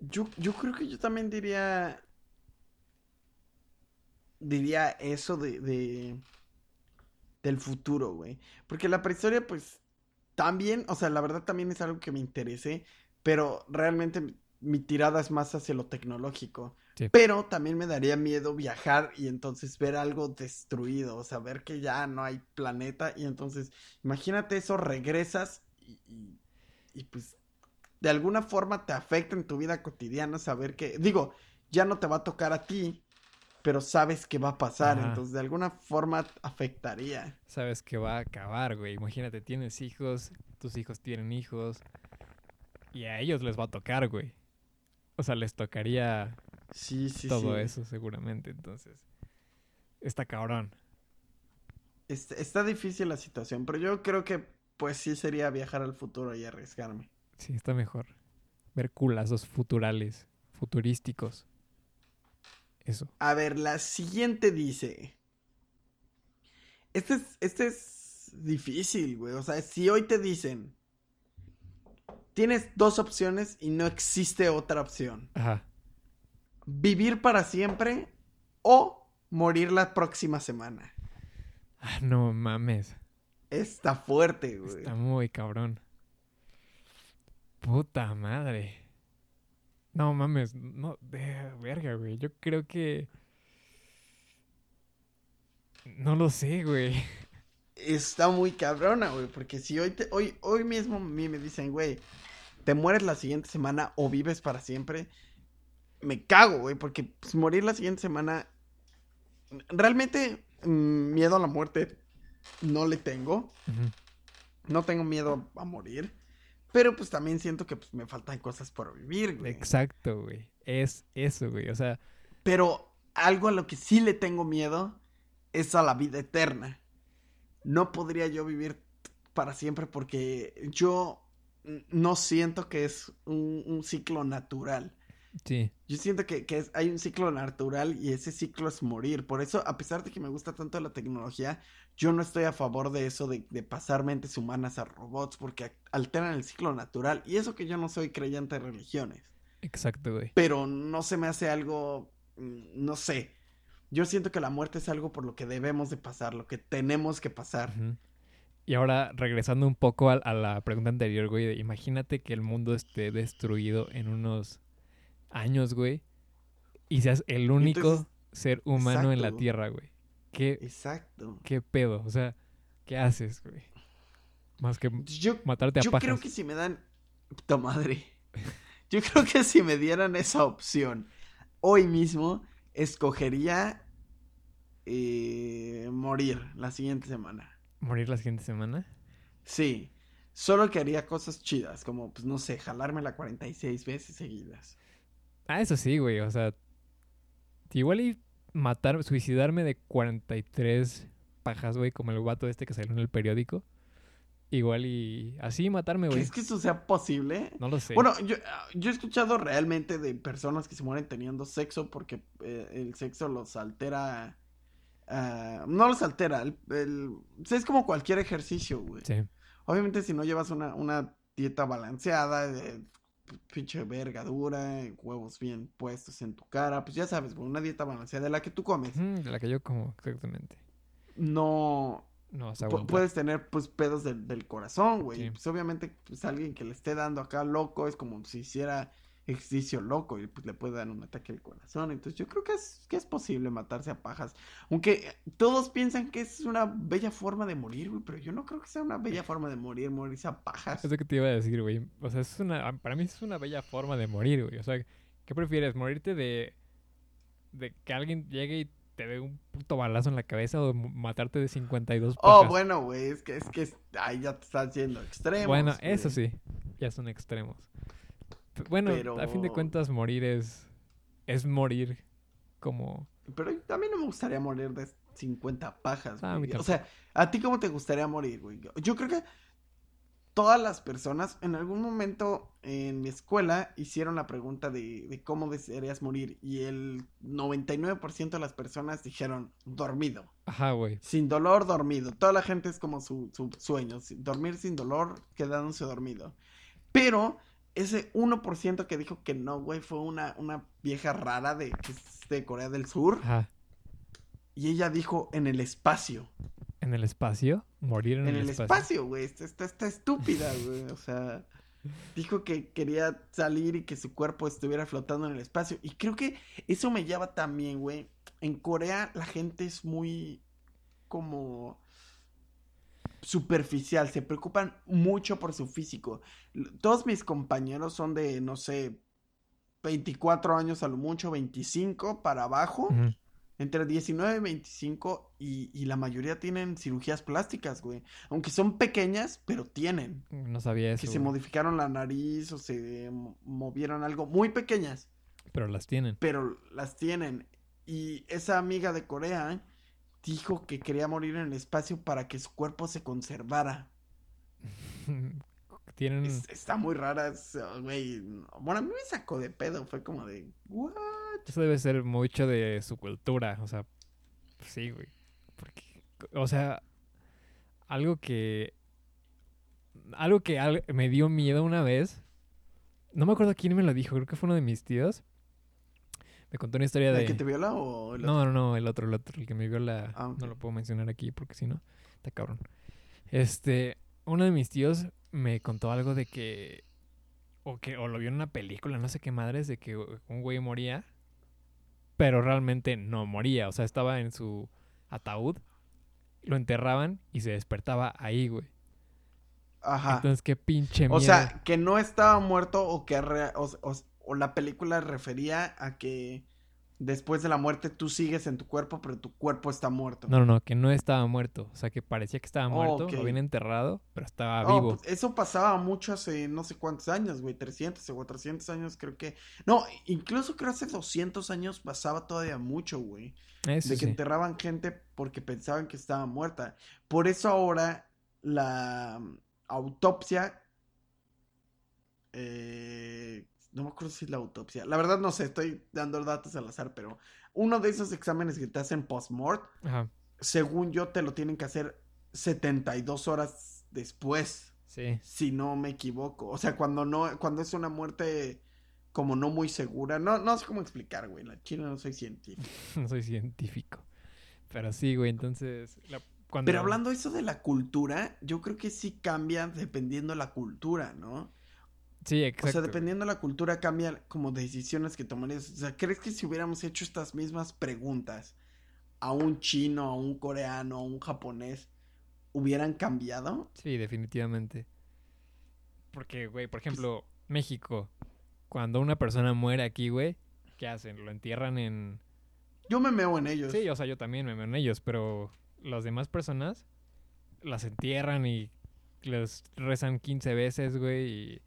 Yo, yo creo que yo también diría. Diría eso de, de. Del futuro, güey. Porque la prehistoria, pues. También, o sea, la verdad también es algo que me interese. Pero realmente mi, tirada es más hacia lo tecnológico. Sí. Pero también me daría miedo viajar y entonces ver algo destruido. O sea, ver que ya no hay planeta. Y entonces, imagínate eso, regresas y, y, y pues de alguna forma te afecta en tu vida cotidiana saber que, digo, ya no te va a tocar a ti, pero sabes que va a pasar, Ajá. entonces de alguna forma afectaría. Sabes que va a acabar, güey. Imagínate, tienes hijos, tus hijos tienen hijos. Y a ellos les va a tocar, güey. O sea, les tocaría Sí, sí, todo sí. eso seguramente. Entonces, está cabrón. Está, está difícil la situación, pero yo creo que pues sí sería viajar al futuro y arriesgarme. Sí, está mejor. Ver culazos futurales, futurísticos. Eso. A ver, la siguiente dice. Este es, este es difícil, güey. O sea, si hoy te dicen. Tienes dos opciones y no existe otra opción. Ajá. Vivir para siempre o morir la próxima semana. Ah, no mames. Está fuerte, güey. Está muy cabrón. Puta madre. No mames. No, de verga, güey. Yo creo que. No lo sé, güey. Está muy cabrona, güey. Porque si hoy, te, hoy, hoy mismo a mí me dicen, güey, te mueres la siguiente semana o vives para siempre. Me cago, güey. Porque pues, morir la siguiente semana. Realmente, mm, miedo a la muerte no le tengo. No tengo miedo a morir. Pero pues también siento que pues, me faltan cosas por vivir, güey. Exacto, güey. Es eso, güey. O sea, Pero algo a lo que sí le tengo miedo es a la vida eterna. No podría yo vivir para siempre porque yo no siento que es un, un ciclo natural. sí. Yo siento que, que es- hay un ciclo natural y ese ciclo es morir. Por eso, a pesar de que me gusta tanto la tecnología, yo no estoy a favor de eso de, de pasar mentes humanas a robots porque alteran el ciclo natural. Y eso que yo no soy creyente de religiones Exacto, güey. pero no se me hace algo, mm, no sé. Yo siento que la muerte es algo por lo que debemos de pasar, lo que tenemos que pasar. Y ahora, regresando un poco a, a la pregunta anterior, güey, de imagínate que el mundo esté destruido en unos años, güey, y seas el único Entonces, ser humano en la. Tierra, güey. ¿Qué, Exacto. ¿Qué pedo? O sea, ¿qué haces, güey? Más que Yo, matarte a yo pajas. creo que si me dan... Puta madre. Yo creo que si me dieran esa opción hoy mismo, escogería eh, morir la siguiente semana. morir la siguiente semana. Sí. Solo que haría cosas chidas, como, pues no sé, jalármela 46 veces seguidas. Ah, eso sí, güey. O sea, igual y matar, suicidarme de 43 pajas, güey, como el vato este que salió en el periódico. Igual y así matarme, güey. ¿Crees que eso sea posible? No lo sé. Bueno, yo, yo he escuchado realmente de personas que se mueren teniendo sexo porque eh, el sexo los altera. ah, no los altera. El, el- es como cualquier ejercicio, güey. Sí. Obviamente, si no llevas una, una dieta balanceada, de pinche vergadura, huevos bien puestos en tu cara, pues ya sabes, güey, una dieta balanceada de la que tú comes. De la que yo como, exactamente. No, No puedes tener pues pedos del, del corazón, güey. Sí. Pues obviamente, pues alguien que le esté dando acá loco es como si hiciera ejercicio loco y pues le puede dar un ataque al corazón. Entonces yo creo que es, que es posible matarse a pajas. Aunque todos piensan que es una bella forma de morir, güey, pero yo no creo que sea una bella forma de morir, morirse a pajas. Es lo que te iba a decir, güey. O sea, es una, para mí es una bella forma de morir, güey. O sea, ¿qué prefieres? ¿Morirte de, de que alguien llegue y te dé un puto balazo en la cabeza o matarte de 52 pajas? Oh, bueno, güey, es que es que ahí ya te estás yendo extremos. Bueno, eso sí, ya son extremos. Bueno, a fin de cuentas, morir es. Es morir como. Pero a mí no me gustaría morir de 50 pajas, Ah, güey. O sea, ¿a ti cómo te gustaría morir, güey? Yo- creo que todas las personas en algún momento en mi escuela hicieron la pregunta de, de cómo desearías morir y el 99% de las personas dijeron dormido. Ajá, güey. Sin dolor, dormido. Toda la gente es como su, su sueño. Dormir sin dolor, quedándose dormido. Pero ese 1% que dijo que no, güey, fue una, una vieja rara de, de Corea del Sur. Ajá. Y ella dijo en el espacio. ¿En el espacio? Morir en, En el espacio, güey. Está, está, está estúpida, güey. O sea, dijo que quería salir y que su cuerpo estuviera flotando en el espacio. Y creo que eso me lleva también, güey. En Corea la gente es muy como superficial, se preocupan mucho por su físico. Todos mis compañeros son de, no sé, 24 años a lo mucho, 25 para abajo, entre 19 y 25, y, y la mayoría tienen cirugías plásticas, güey. Aunque son pequeñas, pero tienen. No sabía eso. Que se modificaron la nariz o se mo- movieron algo, muy pequeñas, Pero las tienen. pero las tienen. Y esa amiga de Corea dijo que quería morir en el espacio para que su cuerpo se conservara. tienen. Es- está muy rara, güey. Bueno, a mí me sacó de pedo, fue como de, ¿what? Eso debe ser mucho de su cultura. O sea, sí, güey. Porque, o sea, algo que. Algo que al- me dio miedo una vez. No me acuerdo quién me lo dijo, creo que fue uno de mis tíos. Me contó una historia ¿El de. que te viola o el No, no, no, el otro, el otro, el que me vio la... Ah. No lo puedo mencionar aquí porque si no, está cabrón. Este, uno de mis tíos me contó algo de que... O que o lo vio en una película, no sé qué madres, de que un güey moría, pero realmente no moría. O sea, estaba en su ataúd, lo enterraban y se despertaba ahí, güey. Ajá. Entonces, qué pinche miedo. O sea, que no estaba muerto o que rea- o, o- o la película refería a que después de la muerte tú sigues en tu cuerpo, pero tu cuerpo está muerto. No, no, no, que no estaba muerto. O sea, que parecía que estaba Oh, muerto, ok. lo habían enterrado, pero estaba Oh, vivo. pues, eso pasaba mucho hace no sé cuántos años, güey, 300 o 400 años creo que... No, incluso creo hace 200 años pasaba todavía mucho, güey. Eso de que sí. enterraban gente porque pensaban que estaba muerta. Por eso ahora la autopsia... eh, no me acuerdo si es la autopsia. La verdad no sé, estoy dando datos al azar, pero uno de esos exámenes que te hacen post-mort, según yo, te lo tienen que hacer 72 horas después, sí. si no me equivoco. O sea, cuando no, cuando es una muerte como no muy segura. No, no sé cómo explicar, güey. La china no soy científico. no soy científico. Pero sí, güey, entonces, la- cuando... Pero hablando eso de la cultura, yo creo que sí cambia dependiendo de la cultura, ¿no? Sí, exacto. O sea, dependiendo de la cultura cambia como decisiones que tomarías. O sea, ¿crees que si hubiéramos hecho estas mismas preguntas a un chino, a un coreano, a un japonés, hubieran cambiado? Sí, definitivamente. Porque, güey, por ejemplo, México, cuando una persona muere aquí, güey, ¿qué hacen? Lo entierran en... Yo me meo en ellos. Sí, o sea, yo también me veo en ellos, pero las demás personas las entierran y les rezan 15 veces, güey, y,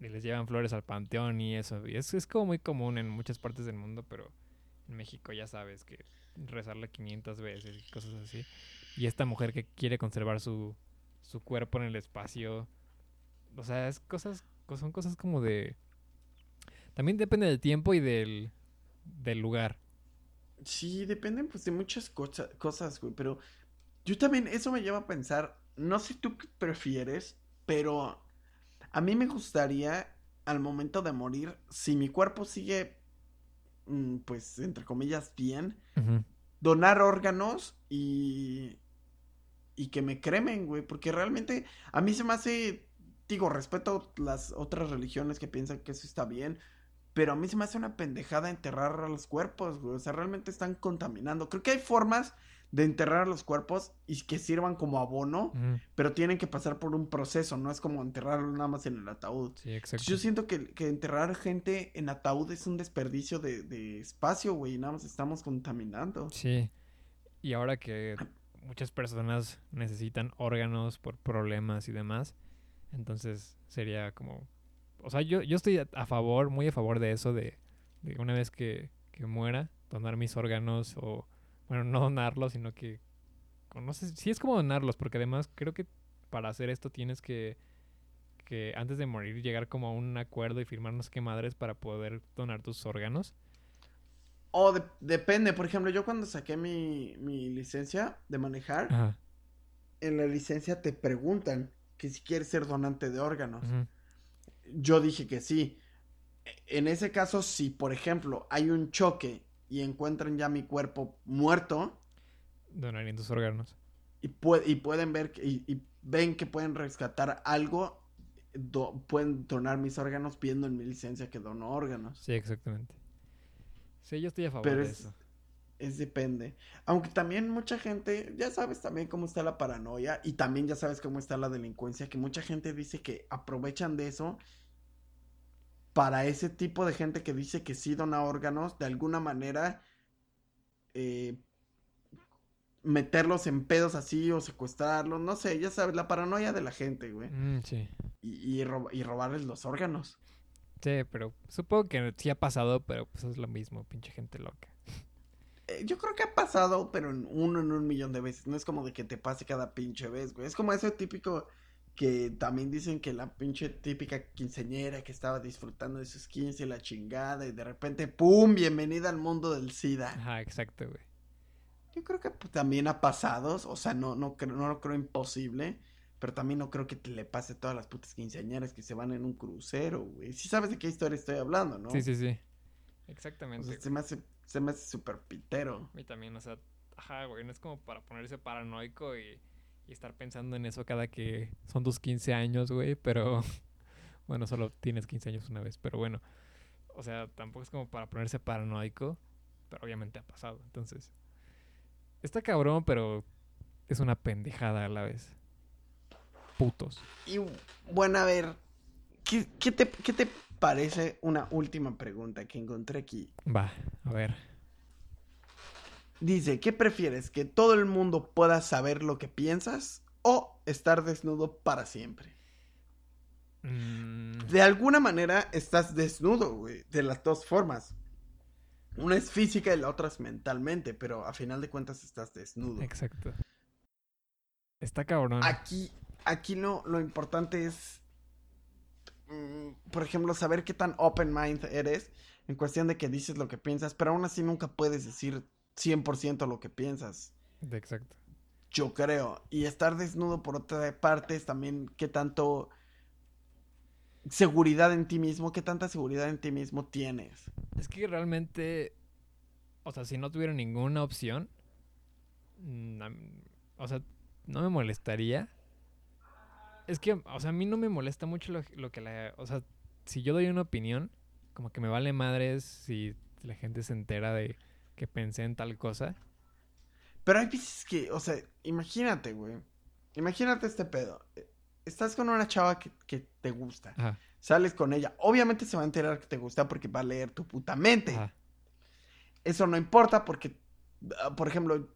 y les llevan flores al panteón y eso. Y es, es como muy común en muchas partes del mundo, pero en México ya sabes que rezarle 500 veces y cosas así. Y esta mujer que quiere conservar su, su cuerpo en el espacio. O sea, es cosas, co- son cosas como de... También depende del tiempo y del, del lugar. Sí, dependen pues de muchas cosa- cosas, güey, pero yo también, eso me lleva a pensar, no sé tú prefieres, pero a mí me gustaría al momento de morir, si mi cuerpo sigue, mm, pues, entre comillas, bien, donar órganos y, y que me cremen, güey, porque realmente a mí se me hace, digo, respeto las otras religiones que piensan que eso está bien, pero a mí se me hace una pendejada enterrar a los cuerpos, güey, o sea, realmente están contaminando. Creo que hay formas de enterrar los cuerpos y que sirvan como abono, pero tienen que pasar por un proceso, no es como enterrarlo nada más en el ataúd. Sí, exacto. Yo siento que, que enterrar gente en ataúd es un desperdicio de, de espacio, güey, nada más estamos contaminando. Sí. Y ahora que muchas personas necesitan órganos por problemas y demás, entonces sería como... O sea, yo, yo estoy a, a favor, muy a favor de eso, de, de una vez que, que muera, donar mis órganos o... Bueno, no donarlos, sino que... No sé, sí es como donarlos, porque además creo que para hacer esto tienes que... que antes de morir llegar como a un acuerdo y firmar no sé qué madres para poder donar tus órganos. O de- depende, por ejemplo, yo cuando saqué mi, mi licencia de manejar, Ajá. en la licencia te preguntan que si quieres ser donante de órganos. Yo dije que sí. En ese caso, si por ejemplo hay un choque y encuentran ya mi cuerpo muerto Donarían tus órganos. y, pue- y pueden ver que- y, y ven que pueden rescatar algo, do- pueden donar mis órganos viendo en mi licencia que dono órganos. Sí, exactamente. Sí, yo estoy a favor Pero de es- eso. Es depende. Aunque también mucha gente, ya sabes también cómo está la paranoia y también ya sabes cómo está la delincuencia, que mucha gente dice que aprovechan de eso para ese tipo de gente que dice que sí dona órganos, de alguna manera eh, meterlos en pedos así o secuestrarlos, no sé, ya sabes, la paranoia de la gente, güey. Mm, sí. Y, y, rob- y robarles los órganos. Sí, pero supongo que sí ha pasado, pero pues es lo mismo, pinche gente loca. Eh, yo creo que ha pasado, pero en uno en un millón de veces. No es como de que te pase cada pinche vez, güey. Es como ese típico que también dicen que la pinche típica quinceñera que estaba disfrutando de sus 15 la chingada y de repente, ¡pum! Bienvenida al mundo del SIDA. Ajá, exacto, güey. Yo creo que pues, también ha pasado, o sea, no, no, creo, no lo creo imposible, pero también no creo que te le pase a todas las putas quinceañeras que se van en un crucero, güey. Sí sabes de qué historia estoy hablando, ¿no? Sí, sí, sí. O Exactamente. sea, se me hace, se me hace súper pitero. Mí también, o sea, ajá, güey, no es como para ponerse paranoico y, y estar pensando en eso cada que son tus 15 años, güey, pero bueno, solo tienes 15 años una vez, pero bueno, o sea, tampoco es como para ponerse paranoico, pero obviamente ha pasado, entonces, está cabrón, pero es una pendejada a la vez. Putos. Y bueno, a ver, ¿qué, qué te, qué te parece una última pregunta que encontré aquí? Va, a ver. Dice, ¿qué prefieres? ¿Que todo el mundo pueda saber lo que piensas o estar desnudo para siempre? Mm, De alguna manera estás desnudo, güey, de las dos formas. Una es física y la otra es mentalmente, pero a final de cuentas estás desnudo. exacto. Está cabrón. Aquí, aquí lo, lo importante es, mm, por ejemplo, saber qué tan open mind eres en cuestión de que dices lo que piensas, pero aún así nunca puedes decir 100% lo que piensas. Exacto. Yo creo. Y estar desnudo por otra parte es también qué tanto seguridad en ti mismo, qué tanta seguridad en ti mismo tienes. Es que realmente, o sea, si no tuviera ninguna opción, mm, o sea, no me molestaría. Es que, o sea, a mí no me molesta mucho lo, lo que la... O sea, si yo doy una opinión, como que me vale madres si la gente se entera de que pensé en tal cosa. Pero hay veces que, o sea, imagínate, güey. Imagínate este pedo. Estás con una chava que, que te gusta. Ajá. Sales con ella. Obviamente se va a enterar que te gusta porque va a leer tu puta mente. Ajá. Eso no importa porque, por ejemplo,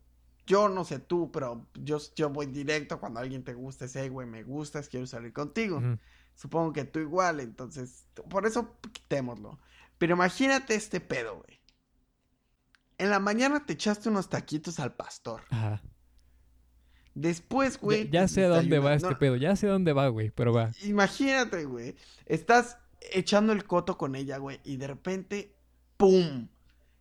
yo no sé tú, pero yo, yo voy directo cuando alguien te gusta, ese güey, me gustas, quiero salir contigo. Supongo que tú igual, entonces, por eso quitémoslo. Pero imagínate este pedo, güey. En la mañana te echaste unos taquitos al pastor. Ajá. Después, güey. ya te sé dónde va este No, pedo. Ya sé dónde va, güey. Pero va. Imagínate, güey. Estás echando el coto con ella, güey. Y de repente, ¡pum!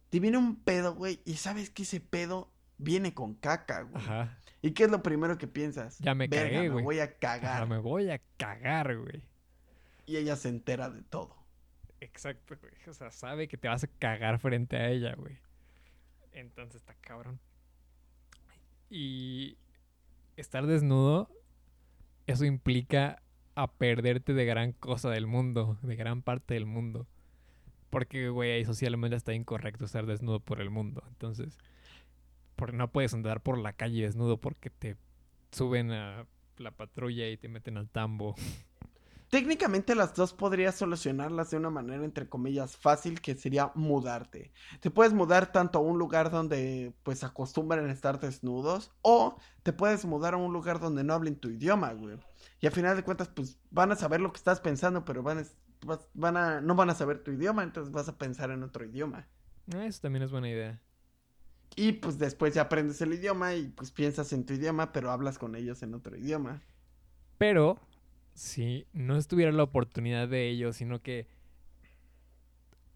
Te viene un pedo, güey. Y sabes que ese pedo viene con caca, güey. Ajá. ¿Y qué es lo primero que piensas? Ya me Verga, cagué, me güey. voy a Ajá, cagar. me voy a cagar, güey. Y ella se entera de todo. Exacto, güey. O sea, sabe que te vas a cagar frente a ella, güey. Entonces está cabrón. Y estar desnudo, eso implica a perderte de gran cosa del mundo, de gran parte del mundo. Porque, güey, ahí socialmente está incorrecto estar desnudo por el mundo. Entonces, porque no puedes andar por la calle desnudo porque te suben a la patrulla y te meten al tambo. Técnicamente las dos podrías solucionarlas de una manera entre comillas fácil que sería mudarte. Te puedes mudar tanto a un lugar donde pues acostumbran a estar desnudos o te puedes mudar a un lugar donde no hablen tu idioma, güey. Y al final de cuentas pues van a saber lo que estás pensando, pero van a, van a no van a saber tu idioma, entonces vas a pensar en otro idioma. Ah, Eso también es buena idea. Y pues después ya aprendes el idioma y pues piensas en tu idioma, pero hablas con ellos en otro idioma. Pero si no estuviera la oportunidad de ello, sino que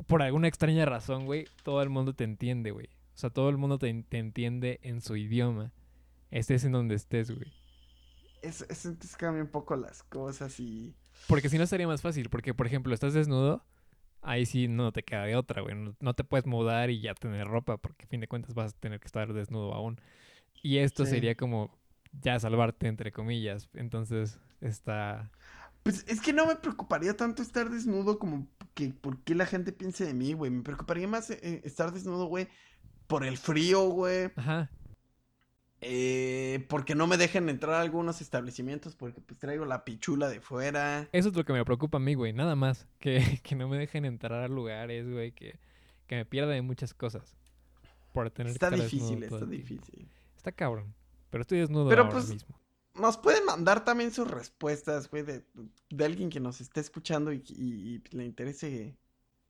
por alguna extraña razón, güey, todo el mundo te entiende, güey. O sea, todo el mundo te, te entiende en su idioma. Estés en donde estés, güey. Es, es, entonces cambia un poco las cosas y... Porque si no estaría más fácil. Porque, por ejemplo, estás desnudo, ahí sí no te queda de otra, güey. No, no te puedes mudar y ya tener ropa, porque a fin de cuentas vas a tener que estar desnudo aún. Y esto Sí. sería como ya salvarte, entre comillas. Entonces, está... Pues es que no me preocuparía tanto estar desnudo como que por qué la gente piense de mí, güey. Me preocuparía más eh, estar desnudo, güey, por el frío, güey. Ajá. Eh, porque no me dejen entrar a algunos establecimientos porque pues traigo la pichula de fuera. Eso es lo que me preocupa a mí, güey. Nada más. Que, que no me dejen entrar a lugares, güey. Que, que me pierda de muchas cosas. Por tener Está que difícil, está difícil. Está cabrón. Pero estoy desnudo Pero, ahora pues, mismo. Nos pueden mandar también sus respuestas, güey, de, de alguien que nos esté escuchando y, y- y le interese,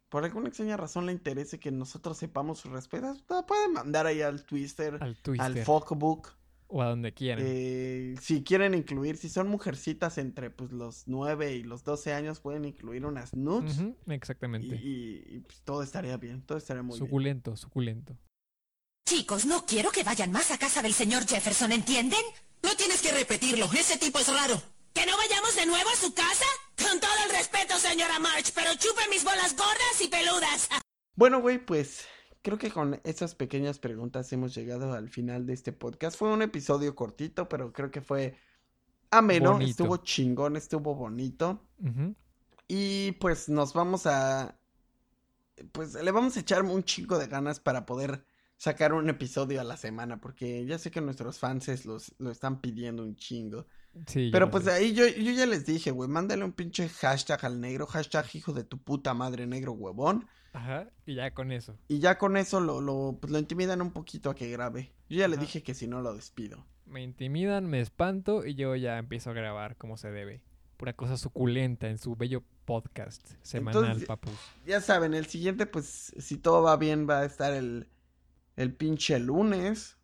por alguna extraña razón le interese que nosotros sepamos sus respuestas. No, pueden mandar ahí al Twitter, Al al Twister. Fuckbook. o a donde quieran. Eh, si quieren incluir, si son mujercitas entre pues los 9 y los 12 años, pueden incluir unas nudes. Exactamente. y- y, pues, todo estaría bien, todo estaría muy bien. suculento, suculento. Chicos, no quiero que vayan más a casa del señor Jefferson, ¿entienden? No tienes que repetirlo, ese tipo es raro. ¿Que no vayamos de nuevo a su casa? Con todo el respeto, señora March, pero chupe mis bolas gordas y peludas. Bueno, güey, pues creo que con esas pequeñas preguntas hemos llegado al final de este podcast. Fue un episodio cortito, pero creo que fue ameno, Bonito. estuvo chingón, estuvo bonito. Y pues nos vamos a... Pues le vamos a echar un chingo de ganas para poder sacar un episodio a la semana, porque ya sé que nuestros fans los, lo están pidiendo un chingo. Sí, Pero pues ahí yo, yo ya les dije, güey, mándale un pinche hashtag al negro, hashtag hijo de tu puta madre negro huevón. Ajá, y ya con eso. Y ya con eso lo, lo, pues lo intimidan un poquito a que grabe. Yo ya le dije que si no lo despido. Me intimidan, me espanto y yo ya empiezo a grabar como se debe. Pura cosa suculenta en su bello podcast semanal, Entonces, papus. Ya saben, el siguiente, pues, si todo va bien, va a estar el, el pinche lunes.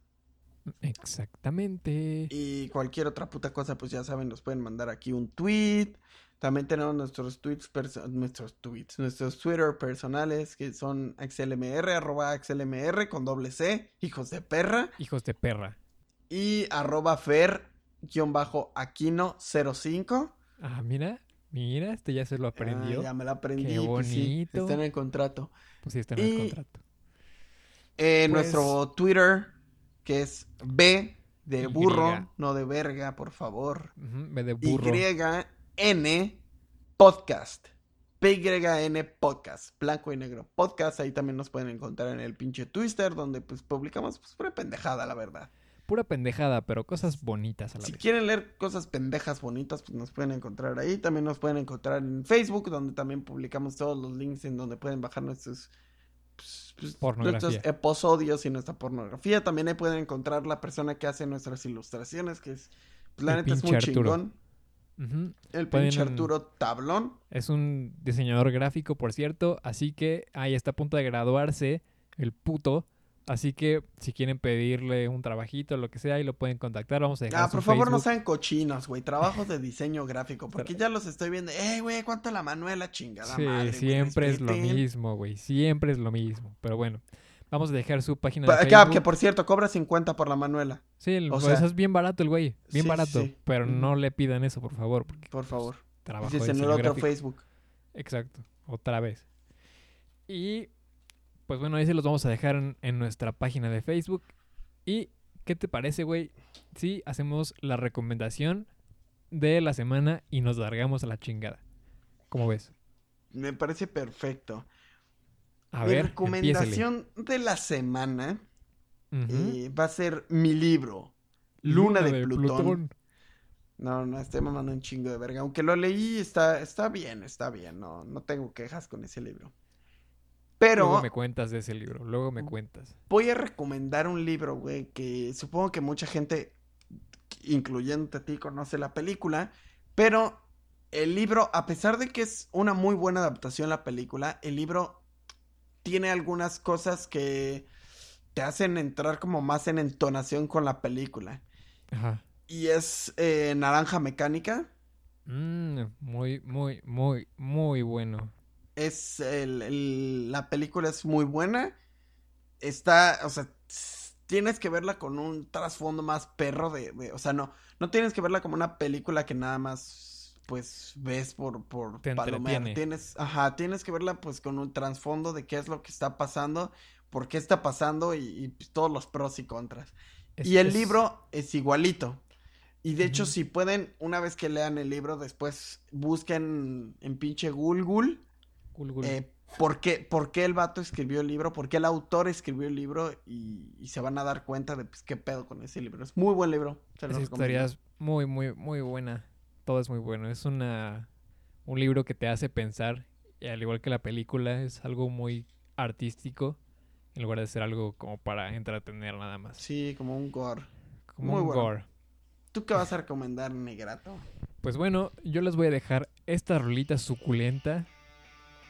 Exactamente. Y cualquier otra puta cosa, pues ya saben, nos pueden mandar aquí un tweet. También tenemos nuestros tweets, nuestros tweets, nuestros Twitter personales, que son XLMR, arroba XLMR con doble C, hijos de perra. Hijos de perra. Y arroba Fer, guion bajo Aquino 05. Ah, mira, mira, este ya se lo aprendió. Ah, ya me la aprendí. Qué pues sí, bonito. está en el contrato. Pues sí, está en el Y- contrato. Eh, Pues- Nuestro Twitter, que es B De Y. burro, no de verga, por favor. Ujú, B de burro. YN Podcast. PYN Podcast. Blanco y negro podcast. Ahí también nos pueden encontrar en el pinche Twitter, donde pues publicamos pues pura pendejada, la verdad. Pura pendejada, pero cosas bonitas a la Si vez. quieren leer cosas pendejas bonitas, pues nos pueden encontrar ahí. También nos pueden encontrar en Facebook, donde también publicamos todos los links en donde pueden bajar nuestros, pues, nuestros episodios y nuestra pornografía. También ahí pueden encontrar la persona que hace nuestras ilustraciones, que es, pues, la El neta es muy Arturo. chingón. El pinche Arturo Tablón. Es un diseñador gráfico, por cierto, así que ahí está a punto de graduarse el puto. Así que si quieren pedirle un trabajito o lo que sea, ahí lo pueden contactar. Vamos a dejar Ah, por favor, no sean cochinos, güey. Trabajos de diseño gráfico. Porque ya los estoy viendo. Eh, güey, ¿cuánto la Manuela chingada Sí, madre? siempre es lo mismo, güey. Siempre es lo mismo. Pero bueno, vamos a dejar su página de Facebook. que por cierto, cobra 50 por la Manuela. Sí, el- o pues, sea- eso es bien barato el güey. Bien Sí, barato. sí. Pero no le pidan eso, por favor. Porque Por favor. trabajo Dices de en el diseño otro gráfico. Facebook. Exacto, otra vez. Y pues bueno, ahí se los vamos a dejar en, en nuestra página de Facebook. ¿Y qué te parece, güey? Si hacemos la recomendación de la semana y nos largamos a la chingada. ¿Cómo ves? Me parece perfecto. A Mi ver, recomendación de la semana eh, va a ser mi libro. Luna, de, Plutón. No, no, estoy mamando un chingo de verga. Aunque lo leí, está, está bien, está bien. No, no tengo quejas con ese libro. Pero Luego me cuentas de ese libro, luego me cuentas. voy a recomendar un libro, güey, que supongo que mucha gente, incluyéndote a ti, conoce la película. Pero el libro, a pesar de que es una muy buena adaptación la película, el libro tiene algunas cosas que te hacen entrar como más en entonación con la película. Ajá. Y es eh, Naranja Mecánica. Mm, muy, muy, muy, muy bueno. Es el, el- la película es muy buena. Está, o sea, tienes que verla con un trasfondo más perro de, de- o sea, no, no tienes que verla como una película que nada más, pues, ves por, por entretiene. Tienes, ajá, tienes que verla pues con un trasfondo de qué es lo que está pasando, por qué está pasando y, y, pues, todos los pros y contras. Es- y el es- libro es igualito. Y de hecho, si pueden, una vez que lean el libro, después busquen en pinche Google Eh, ¿por, qué, por qué el vato escribió el libro, por qué el autor escribió el libro y, y se van a dar cuenta de pues, qué pedo con ese libro. Es muy buen libro. Se Esa historia es muy, muy, muy buena. Todo es muy bueno. Es una un libro que te hace pensar. Y al igual que la película, es algo muy artístico. En lugar de ser algo como para entretener nada más. Sí, como un gore. Como muy un bueno. gore. ¿Tú qué vas a recomendar, Negrato? Pues bueno, yo les voy a dejar esta rolita suculenta.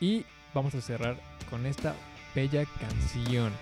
Y vamos a cerrar con esta bella canción.